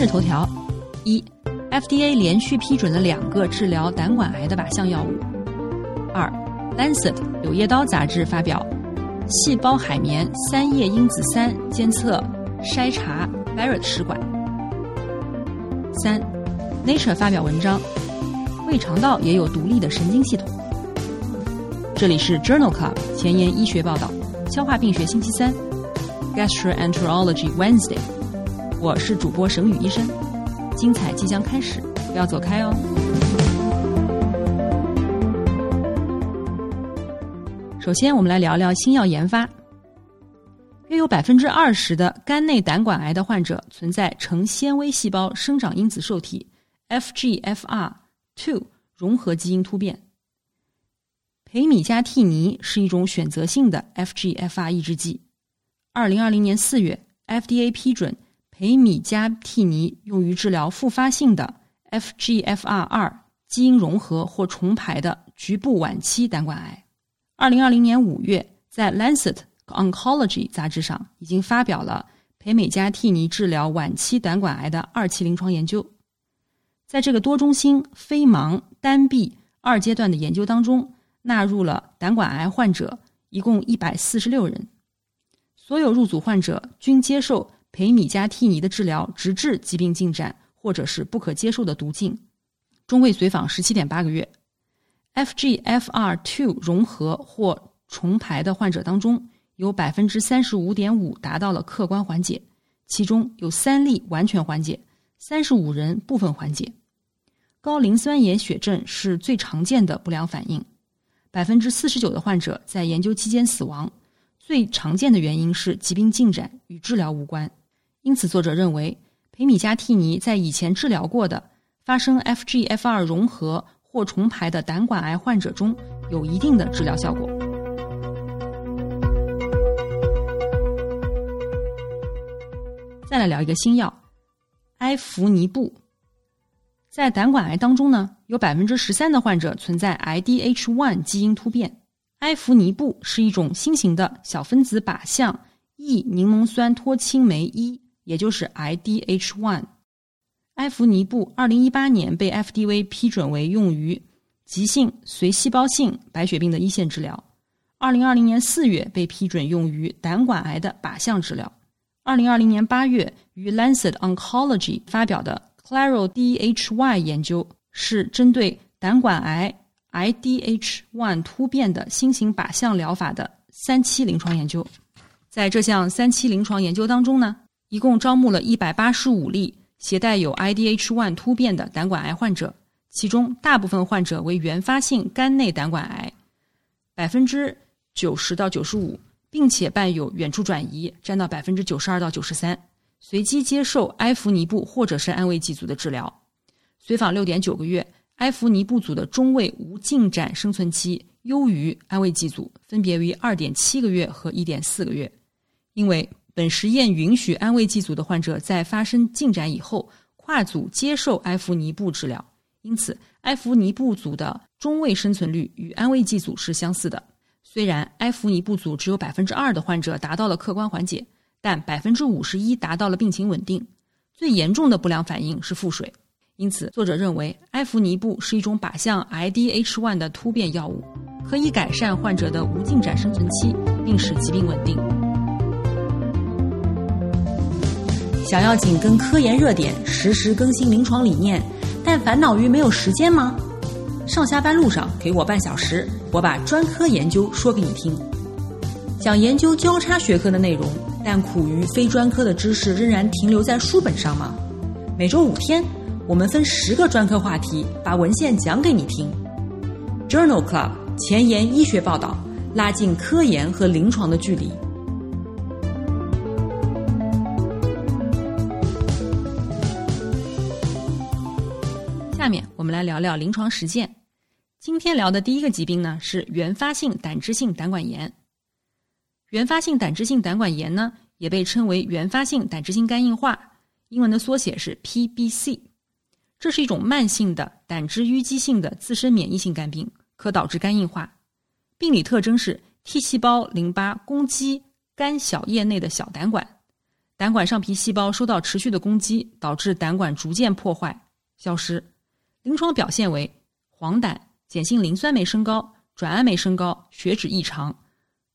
今日头条：一，FDA 连续批准了两个治疗胆管癌的靶向药物。二，《Lancet》柳叶刀杂志发表细胞海绵三叶因子三监测筛查 Barrett 食管。三，《Nature》发表文章，胃肠道也有独立的神经系统。这里是 Journal Club 前沿医学报道，消化病学星期三，Gastroenterology Wednesday。我是主播沈宇医生，精彩即将开始，不要走开哦。首先，我们来聊聊新药研发。约有百分之二十的肝内胆管癌的患者存在成纤维细胞生长因子受体 FGFR2 融合基因突变。培米加替尼是一种选择性的 FGFR 抑制剂。二零二零年四月，FDA 批准。培米加替尼用于治疗复发性的 FGFR2 基因融合或重排的局部晚期胆管癌。二零二零年五月，在《Lancet Oncology》杂志上已经发表了培美加替尼治疗晚期胆管癌的二期临床研究。在这个多中心非盲单臂二阶段的研究当中，纳入了胆管癌患者，一共一百四十六人，所有入组患者均接受。培米加替尼的治疗，直至疾病进展或者是不可接受的毒性，中位随访十七点八个月。FGFR2 融合或重排的患者当中，有百分之三十五点五达到了客观缓解，其中有三例完全缓解，三十五人部分缓解。高磷酸盐血症是最常见的不良反应，百分之四十九的患者在研究期间死亡，最常见的原因是疾病进展与治疗无关。因此，作者认为培米加替尼在以前治疗过的发生 FGFR 融合或重排的胆管癌患者中有一定的治疗效果。再来聊一个新药埃弗尼布，在胆管癌当中呢，有百分之十三的患者存在 IDH1 基因突变。埃弗尼布是一种新型的小分子靶向 E 柠檬酸脱氢酶一。也就是 IDH1，埃弗尼布二零一八年被 FDA 批准为用于急性髓细胞性白血病的一线治疗。二零二零年四月被批准用于胆管癌的靶向治疗。二零二零年八月于 Lancet Oncology 发表的 Claro DHY 研究是针对胆管癌 IDH1 突变的新型靶向疗法的三期临床研究。在这项三期临床研究当中呢。一共招募了一百八十五例携带有 IDH1 突变的胆管癌患者，其中大部分患者为原发性肝内胆管癌，百分之九十到九十五，并且伴有远处转移，占到百分之九十二到九十三。随机接受埃弗尼布或者是安慰剂组的治疗，随访六点九个月，埃弗尼布组的中位无进展生存期优于安慰剂组，分别为二点七个月和一点四个月，因为。本实验允许安慰剂组的患者在发生进展以后跨组接受埃弗尼布治疗，因此埃弗尼布组的中位生存率与安慰剂组是相似的。虽然埃弗尼布组只有百分之二的患者达到了客观缓解，但百分之五十一达到了病情稳定。最严重的不良反应是腹水，因此作者认为埃弗尼布是一种靶向 IDH1 的突变药物，可以改善患者的无进展生存期，并使疾病稳定。想要紧跟科研热点，实时更新临床理念，但烦恼于没有时间吗？上下班路上给我半小时，我把专科研究说给你听。想研究交叉学科的内容，但苦于非专科的知识仍然停留在书本上吗？每周五天，我们分十个专科话题，把文献讲给你听。Journal Club 前沿医学报道，拉近科研和临床的距离。来聊聊临床实践。今天聊的第一个疾病呢是原发性胆汁性胆管炎。原发性胆汁性胆管炎呢也被称为原发性胆汁性肝硬化，英文的缩写是 PBC。这是一种慢性的胆汁淤积性的自身免疫性肝病，可导致肝硬化。病理特征是 T 细胞淋巴攻击肝小叶内的小胆管，胆管上皮细胞受到持续的攻击，导致胆管逐渐破坏消失。临床表现为黄疸。碱性磷酸酶升高，转氨酶升高，血脂异常，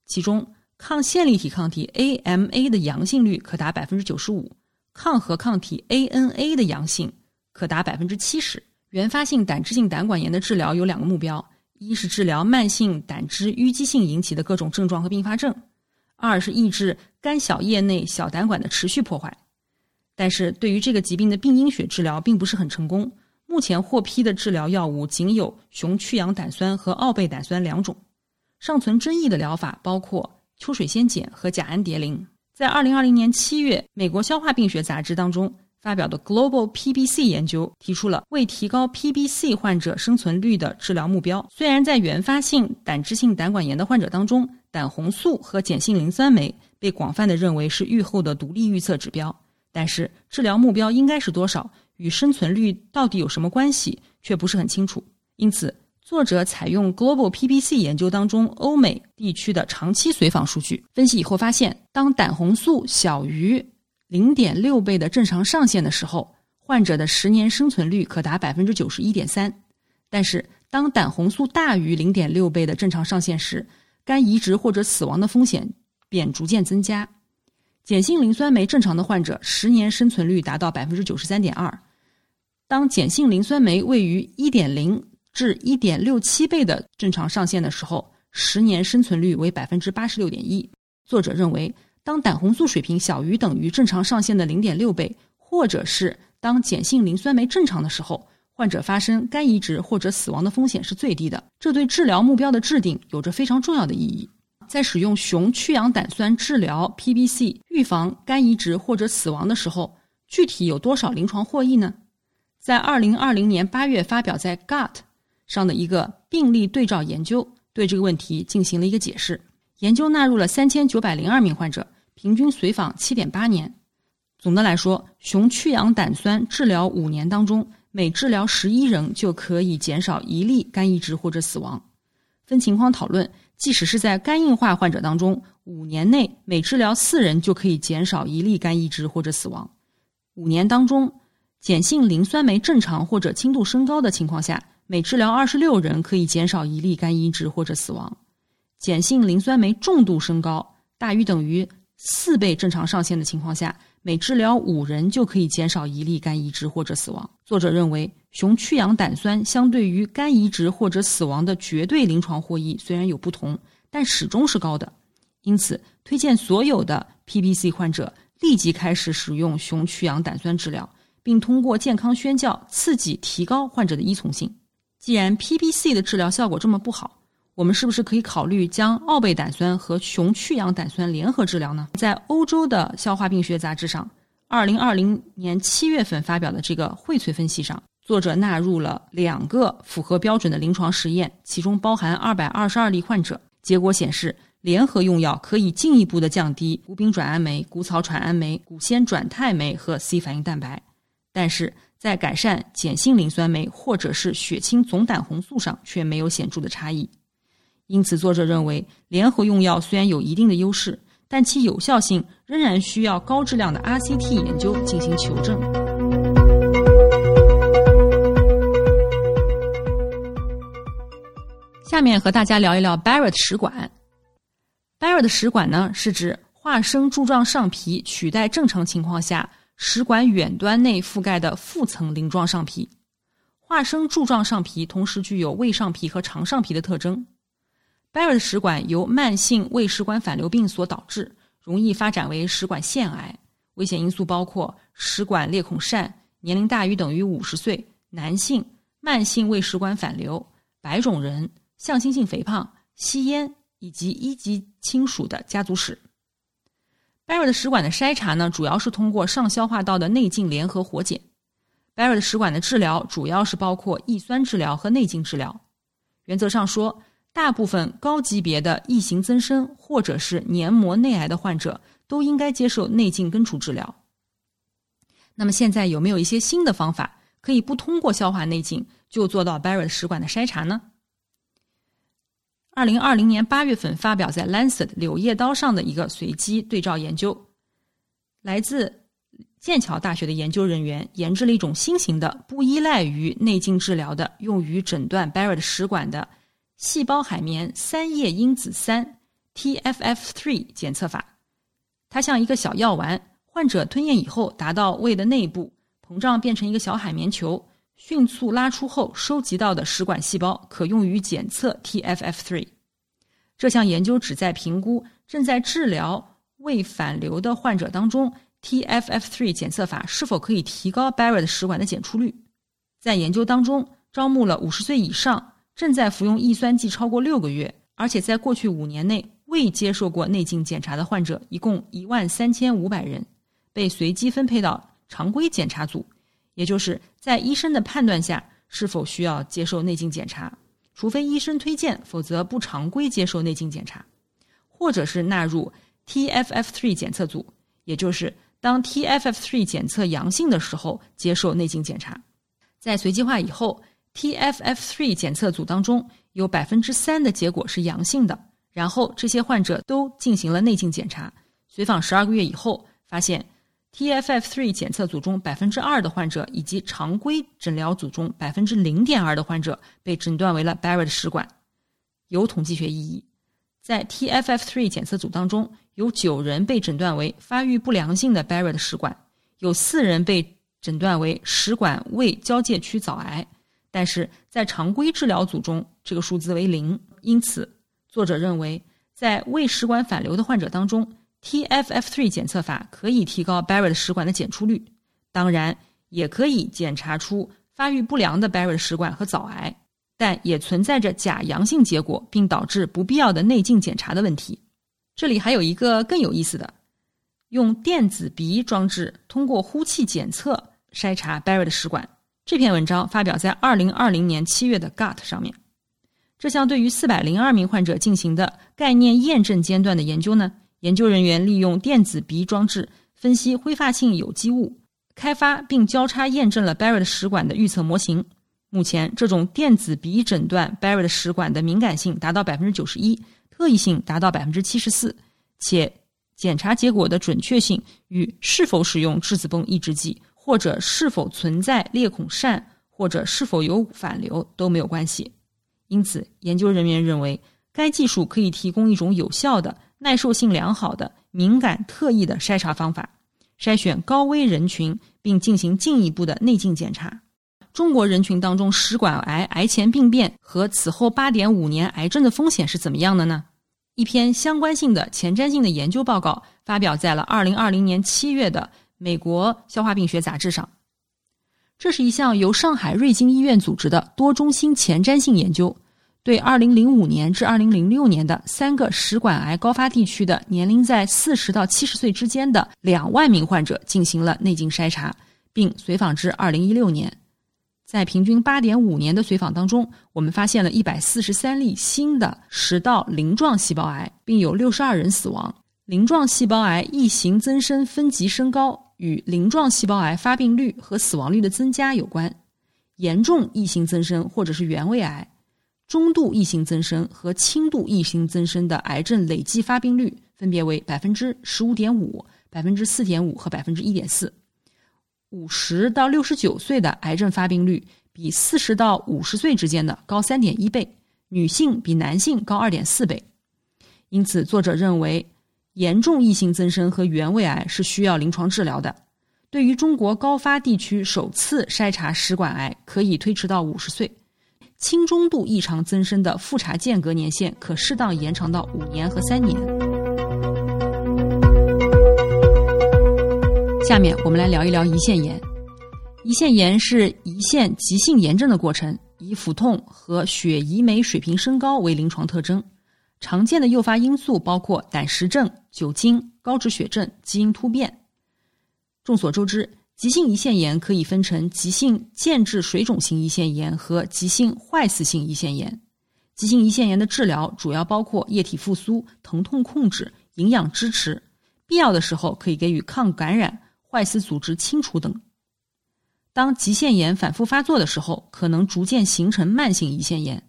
其中抗线粒体抗体 AMA 的阳性率可达百分之九十五，抗核抗体 ANA 的阳性可达百分之七十。原发性胆汁性胆管炎的治疗有两个目标：一是治疗慢性胆汁淤积性引起的各种症状和并发症；二是抑制肝小叶内小胆管的持续破坏。但是对于这个疾病的病因学治疗并不是很成功。目前获批的治疗药物仅有熊去氧胆酸和奥贝胆酸两种，尚存争议的疗法包括秋水仙碱和甲氨蝶呤。在二零二零年七月，美国消化病学杂志当中发表的 Global PBC 研究提出了为提高 PBC 患者生存率的治疗目标。虽然在原发性胆汁性胆管炎的患者当中，胆红素和碱性磷酸酶被广泛的认为是预后的独立预测指标，但是治疗目标应该是多少？与生存率到底有什么关系，却不是很清楚。因此，作者采用 Global PBC 研究当中欧美地区的长期随访数据分析以后，发现当胆红素小于零点六倍的正常上限的时候，患者的十年生存率可达百分之九十一点三；但是当胆红素大于零点六倍的正常上限时，肝移植或者死亡的风险便逐渐增加。碱性磷酸酶正常的患者，十年生存率达到百分之九十三点二。当碱性磷酸酶位于一点零至一点六七倍的正常上限的时候，十年生存率为百分之八十六点一。作者认为，当胆红素水平小于等于正常上限的零点六倍，或者是当碱性磷酸酶正常的时候，患者发生肝移植或者死亡的风险是最低的。这对治疗目标的制定有着非常重要的意义。在使用雄去氧胆酸治疗 PBC 预防肝移植或者死亡的时候，具体有多少临床获益呢？在二零二零年八月发表在《Gut》上的一个病例对照研究，对这个问题进行了一个解释。研究纳入了三千九百零二名患者，平均随访七点八年。总的来说，熊去氧胆酸治疗五年当中，每治疗十一人就可以减少一例肝移植或者死亡。分情况讨论，即使是在肝硬化患者当中，五年内每治疗四人就可以减少一例肝移植或者死亡。五年当中。碱性磷酸酶正常或者轻度升高的情况下，每治疗二十六人可以减少一例肝移植或者死亡；碱性磷酸酶重度升高，大于等于四倍正常上限的情况下，每治疗五人就可以减少一例肝移植或者死亡。作者认为，雄去氧胆酸相对于肝移植或者死亡的绝对临床获益虽然有不同，但始终是高的。因此，推荐所有的 PBC 患者立即开始使用雄去氧胆酸治疗。并通过健康宣教刺激提高患者的依从性。既然 PBC 的治疗效果这么不好，我们是不是可以考虑将奥贝胆酸和雄去氧胆酸联合治疗呢？在欧洲的消化病学杂志上，二零二零年七月份发表的这个荟萃分析上，作者纳入了两个符合标准的临床实验，其中包含二百二十二例患者。结果显示，联合用药可以进一步的降低谷丙转氨酶、谷草转氨酶、谷酰转肽酶和 C 反应蛋白。但是在改善碱性磷酸酶或者是血清总胆红素上却没有显著的差异，因此作者认为联合用药虽然有一定的优势，但其有效性仍然需要高质量的 RCT 研究进行求证。下面和大家聊一聊 Barrett 食管。Barrett 食管呢是指化生柱状上皮取代正常情况下。食管远端内覆盖的腹层鳞状上皮，化生柱状上皮同时具有胃上皮和肠上皮的特征。Barrett 食管由慢性胃食管反流病所导致，容易发展为食管腺癌。危险因素包括食管裂孔疝、年龄大于等于五十岁、男性、慢性胃食管反流、白种人、向心性肥胖、吸烟以及一级亲属的家族史。Barrett 食管的筛查呢，主要是通过上消化道的内镜联合活检。Barrett 食管的治疗主要是包括抑酸治疗和内镜治疗。原则上说，大部分高级别的异型增生或者是黏膜内癌的患者都应该接受内镜根除治疗。那么现在有没有一些新的方法可以不通过消化内镜就做到 Barrett 食管的筛查呢？二零二零年八月份发表在《Lancet》柳叶刀上的一个随机对照研究，来自剑桥大学的研究人员研制了一种新型的、不依赖于内镜治疗的、用于诊断 Barrett 食管的细胞海绵三叶因子三 （TFF3） 检测法。它像一个小药丸，患者吞咽以后达到胃的内部，膨胀变成一个小海绵球。迅速拉出后收集到的食管细胞可用于检测 TFF3。这项研究旨在评估正在治疗胃反流的患者当中，TFF3 检测法是否可以提高 Barrett 食管的检出率。在研究当中，招募了五十岁以上、正在服用抑酸剂超过六个月，而且在过去五年内未接受过内镜检查的患者，一共一万三千五百人，被随机分配到常规检查组。也就是在医生的判断下，是否需要接受内镜检查，除非医生推荐，否则不常规接受内镜检查，或者是纳入 TFF3 检测组，也就是当 TFF3 检测阳性的时候接受内镜检查。在随机化以后，TFF3 检测组当中有百分之三的结果是阳性的，然后这些患者都进行了内镜检查，随访十二个月以后发现。TFF3 检测组中百分之二的患者，以及常规诊疗组中百分之零点二的患者被诊断为了 Barrett 食管，有统计学意义。在 TFF3 检测组当中，有九人被诊断为发育不良性的 Barrett 食管，有四人被诊断为食管胃交界区早癌，但是在常规治疗组中，这个数字为零。因此，作者认为，在胃食管反流的患者当中，TFF3 检测法可以提高 Barrett 食管的检出率，当然也可以检查出发育不良的 Barrett 食管和早癌，但也存在着假阳性结果，并导致不必要的内镜检查的问题。这里还有一个更有意思的，用电子鼻装置通过呼气检测筛查 Barrett 食管。这篇文章发表在2020年7月的 Gut 上面。这项对于402名患者进行的概念验证阶段的研究呢？研究人员利用电子鼻装置分析挥发性有机物，开发并交叉验证了 Barrett 食管的预测模型。目前，这种电子鼻诊断 Barrett 食管的敏感性达到百分之九十一，特异性达到百分之七十四，且检查结果的准确性与是否使用质子泵抑制剂，或者是否存在裂孔疝，或者是否有反流都没有关系。因此，研究人员认为该技术可以提供一种有效的。耐受性良好的敏感特异的筛查方法，筛选高危人群，并进行进一步的内镜检查。中国人群当中，食管癌癌前病变和此后八点五年癌症的风险是怎么样的呢？一篇相关性的前瞻性的研究报告发表在了二零二零年七月的美国消化病学杂志上。这是一项由上海瑞金医院组织的多中心前瞻性研究。对2005年至2006年的三个食管癌高发地区的年龄在40到70岁之间的两万名患者进行了内镜筛查，并随访至2016年。在平均8.5年的随访当中，我们发现了一百四十三例新的食道鳞状细胞癌，并有62人死亡。鳞状细胞癌异型增生分级升高与鳞状细胞癌发病率和死亡率的增加有关。严重异型增生或者是原位癌。中度异型增生和轻度异型增生的癌症累计发病率分别为百分之十五点五、百分之四点五和百分之一点四。五十到六十九岁的癌症发病率比四十到五十岁之间的高三点一倍，女性比男性高二点四倍。因此，作者认为严重异型增生和原位癌是需要临床治疗的。对于中国高发地区首次筛查食管癌，可以推迟到五十岁。轻中度异常增生的复查间隔年限可适当延长到五年和三年。下面我们来聊一聊胰腺炎。胰腺炎是胰腺急性炎症的过程，以腹痛和血胰酶水平升高为临床特征。常见的诱发因素包括胆石症、酒精、高脂血症、基因突变。众所周知，急性胰腺炎可以分成急性间质水肿性胰腺炎和急性坏死性胰腺炎。急性胰腺炎的治疗主要包括液体复苏、疼痛控制、营养支持，必要的时候可以给予抗感染、坏死组织清除等。当急腺炎反复发作的时候，可能逐渐形成慢性胰腺炎。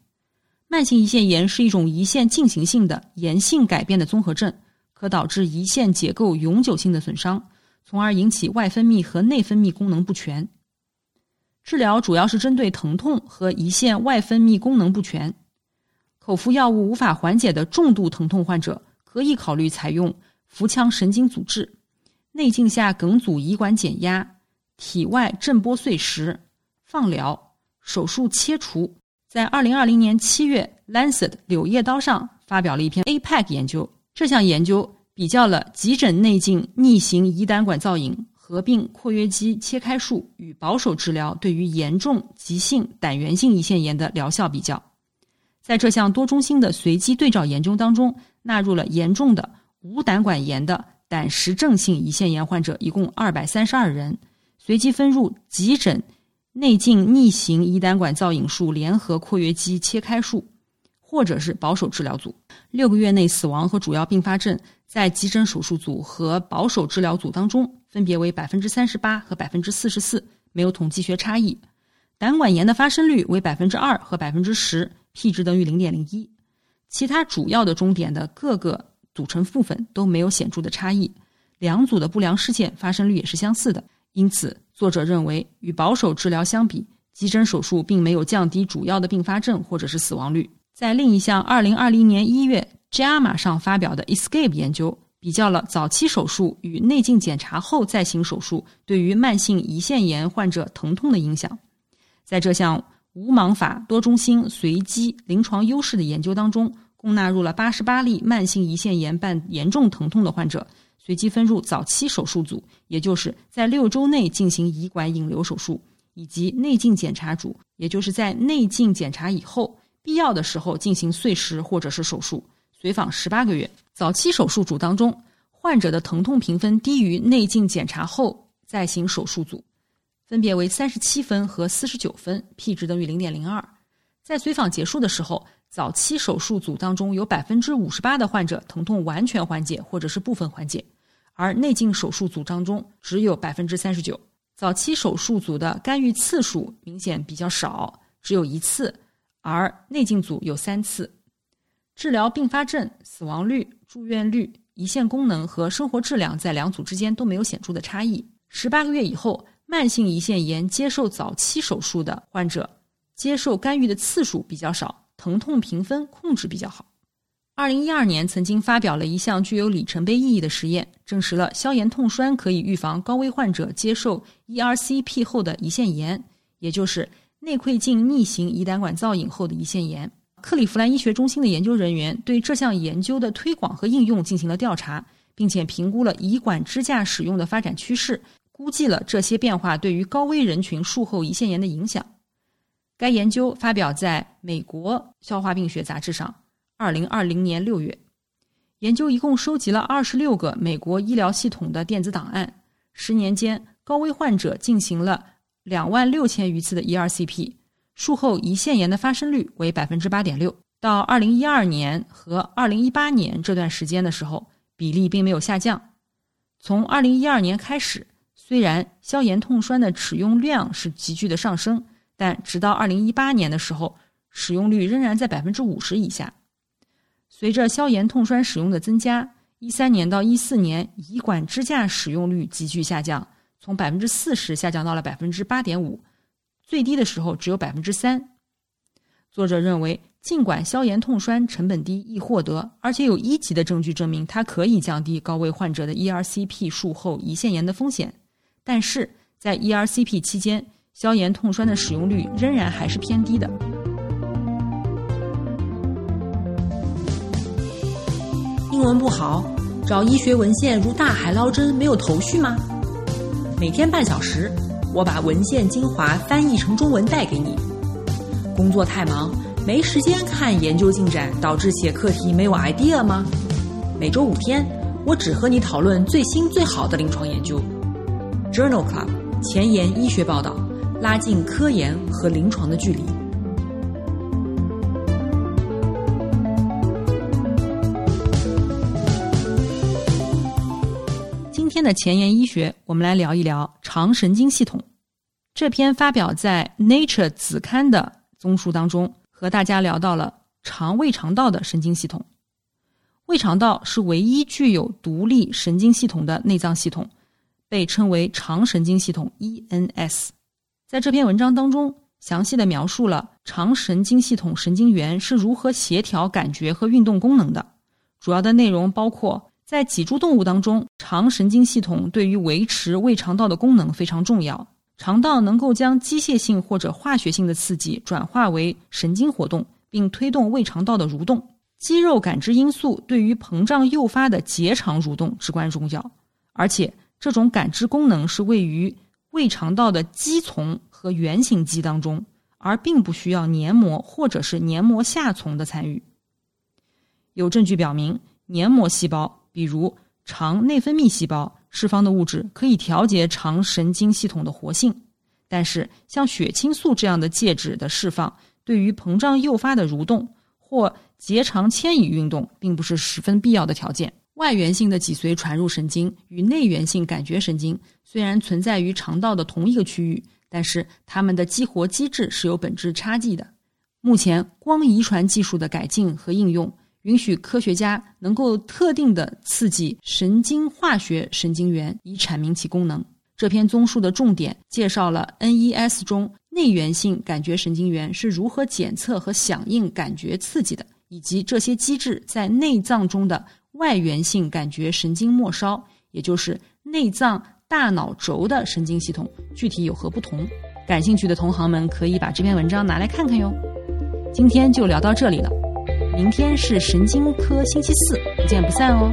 慢性胰腺炎是一种胰腺进行性的炎性改变的综合症，可导致胰腺结构永久性的损伤。从而引起外分泌和内分泌功能不全。治疗主要是针对疼痛和胰腺外分泌功能不全。口服药物无法缓解的重度疼痛患者，可以考虑采用腹腔神经阻滞、内镜下梗阻胰管减压、体外震波碎石、放疗、手术切除。在二零二零年七月，《Lancet》柳叶刀上发表了一篇 APEC 研究。这项研究。比较了急诊内镜逆行胰胆管造影合并括约肌切开术与保守治疗对于严重急性胆源性胰腺炎的疗效比较，在这项多中心的随机对照研究当中，纳入了严重的无胆管炎的胆石症性胰腺炎患者一共二百三十二人，随机分入急诊内镜逆行胰胆管造影术联合括约肌切开术。或者是保守治疗组，六个月内死亡和主要并发症在急诊手术组和保守治疗组当中分别为百分之三十八和百分之四十四，没有统计学差异。胆管炎的发生率为百分之二和百分之十，P 值等于零点零一。其他主要的终点的各个组成部分都没有显著的差异，两组的不良事件发生率也是相似的。因此，作者认为与保守治疗相比，急诊手术并没有降低主要的并发症或者是死亡率。在另一项二零二零年一月《JAMA》上发表的 ESCAPE 研究，比较了早期手术与内镜检查后再行手术对于慢性胰腺炎患者疼痛的影响。在这项无盲法多中心随机临床优势的研究当中，共纳入了88例慢性胰腺炎伴严重疼痛的患者，随机分入早期手术组，也就是在六周内进行胰管引流手术，以及内镜检查组，也就是在内镜检查以后。必要的时候进行碎石或者是手术，随访十八个月。早期手术组当中，患者的疼痛评分低于内镜检查后再行手术组，分别为三十七分和四十九分，P 值等于零点零二。在随访结束的时候，早期手术组当中有百分之五十八的患者疼痛完全缓解或者是部分缓解，而内镜手术组当中只有百分之三十九。早期手术组的干预次数明显比较少，只有一次。而内镜组有三次，治疗并发症、死亡率、住院率、胰腺功能和生活质量在两组之间都没有显著的差异。十八个月以后，慢性胰腺炎接受早期手术的患者，接受干预的次数比较少，疼痛评分控制比较好。二零一二年曾经发表了一项具有里程碑意义的实验，证实了消炎痛栓可以预防高危患者接受 ERCP 后的胰腺炎，也就是。内窥镜逆行胰胆管造影后的胰腺炎，克利夫兰医学中心的研究人员对这项研究的推广和应用进行了调查，并且评估了胰管支架使用的发展趋势，估计了这些变化对于高危人群术后胰腺炎的影响。该研究发表在美国消化病学杂志上，二零二零年六月。研究一共收集了二十六个美国医疗系统的电子档案，十年间高危患者进行了。两万六千余次的 ERCP 术后胰腺炎的发生率为百分之八点六。到二零一二年和二零一八年这段时间的时候，比例并没有下降。从二零一二年开始，虽然消炎痛栓的使用量是急剧的上升，但直到二零一八年的时候，使用率仍然在百分之五十以下。随着消炎痛栓使用的增加，一三年到一四年胰管支架使用率急剧下降。从百分之四十下降到了百分之八点五，最低的时候只有百分之三。作者认为，尽管消炎痛栓成本低、易获得，而且有一级的证据证明它可以降低高危患者的 ERCP 术后胰腺炎的风险，但是在 ERCP 期间，消炎痛栓的使用率仍然还是偏低的。英文不好，找医学文献如大海捞针，没有头绪吗？每天半小时，我把文献精华翻译成中文带给你。工作太忙，没时间看研究进展，导致写课题没有 idea 吗？每周五天，我只和你讨论最新最好的临床研究。Journal Club 前沿医学报道，拉近科研和临床的距离。的前沿医学，我们来聊一聊肠神经系统。这篇发表在《Nature》子刊的综述当中，和大家聊到了肠胃肠道的神经系统。胃肠道是唯一具有独立神经系统的内脏系统，被称为肠神经系统 （ENS）。在这篇文章当中，详细的描述了肠神经系统神经元是如何协调感觉和运动功能的。主要的内容包括，在脊柱动物当中，肠神经系统对于维持胃肠道的功能非常重要。肠道能够将机械性或者化学性的刺激转化为神经活动，并推动胃肠道的蠕动。肌肉感知因素对于膨胀诱发的结肠蠕动至关重要，而且这种感知功能是位于胃肠道的肌丛和圆形肌当中，而并不需要黏膜或者是黏膜下丛的参与。有证据表明，黏膜细胞，比如肠内分泌细胞释放的物质可以调节肠神经系统的活性，但是像血清素这样的介质的释放，对于膨胀诱发的蠕动或结肠迁移运动并不是十分必要的条件。外源性的脊髓传入神经与内源性感觉神经虽然存在于肠道的同一个区域，但是它们的激活机制是有本质差异的。目前，光遗传技术的改进和应用，允许科学家能够特定的刺激神经化学神经元，以阐明其功能。这篇综述的重点介绍了 NES 中内源性感觉神经元是如何检测和响应感觉刺激的。以及这些机制在内脏中的外源性感觉神经末梢，也就是内脏大脑轴的神经系统，具体有何不同？感兴趣的同行们可以把这篇文章拿来看看哟。今天就聊到这里了，明天是神经科星期四，不见不散哦。